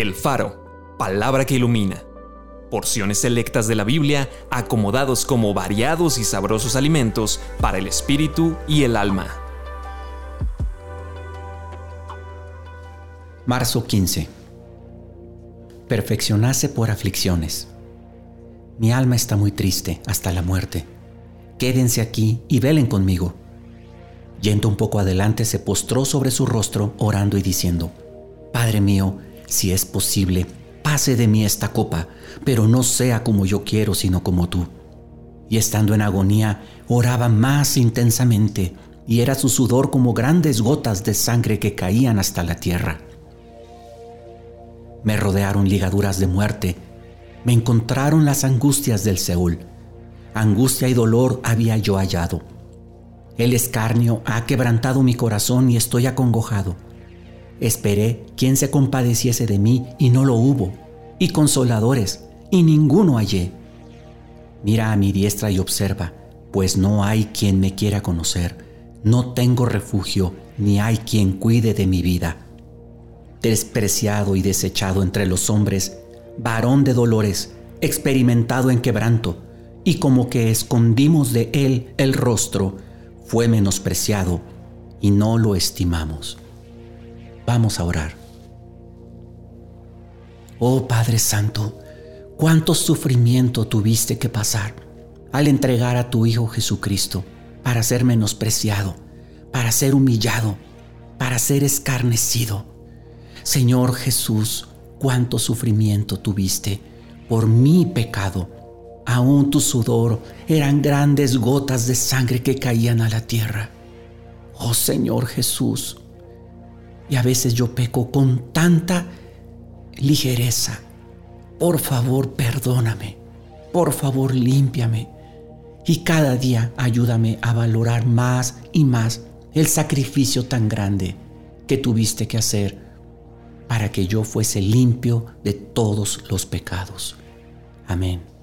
El Faro, palabra que ilumina. Porciones selectas de la Biblia acomodados como variados y sabrosos alimentos para el espíritu y el alma. Marzo 15. Perfeccionase por aflicciones. Mi alma está muy triste hasta la muerte. Quédense aquí y velen conmigo. Yendo un poco adelante, se postró sobre su rostro, orando y diciendo, Padre mío, si es posible, pase de mí esta copa, pero no sea como yo quiero, sino como tú. Y estando en agonía, oraba más intensamente, y era su sudor como grandes gotas de sangre que caían hasta la tierra. Me rodearon ligaduras de muerte, me encontraron las angustias del Seúl. Angustia y dolor había yo hallado. El escarnio ha quebrantado mi corazón y estoy acongojado. Esperé quien se compadeciese de mí y no lo hubo, y consoladores, y ninguno hallé. Mira a mi diestra y observa, pues no hay quien me quiera conocer, no tengo refugio, ni hay quien cuide de mi vida. Despreciado y desechado entre los hombres, varón de dolores, experimentado en quebranto, y como que escondimos de él el rostro, fue menospreciado y no lo estimamos. Vamos a orar. Oh Padre Santo, cuánto sufrimiento tuviste que pasar al entregar a tu Hijo Jesucristo para ser menospreciado, para ser humillado, para ser escarnecido. Señor Jesús, cuánto sufrimiento tuviste por mi pecado. Aún tu sudor eran grandes gotas de sangre que caían a la tierra. Oh Señor Jesús, y a veces yo peco con tanta ligereza. Por favor, perdóname. Por favor, límpiame. Y cada día ayúdame a valorar más y más el sacrificio tan grande que tuviste que hacer para que yo fuese limpio de todos los pecados. Amén.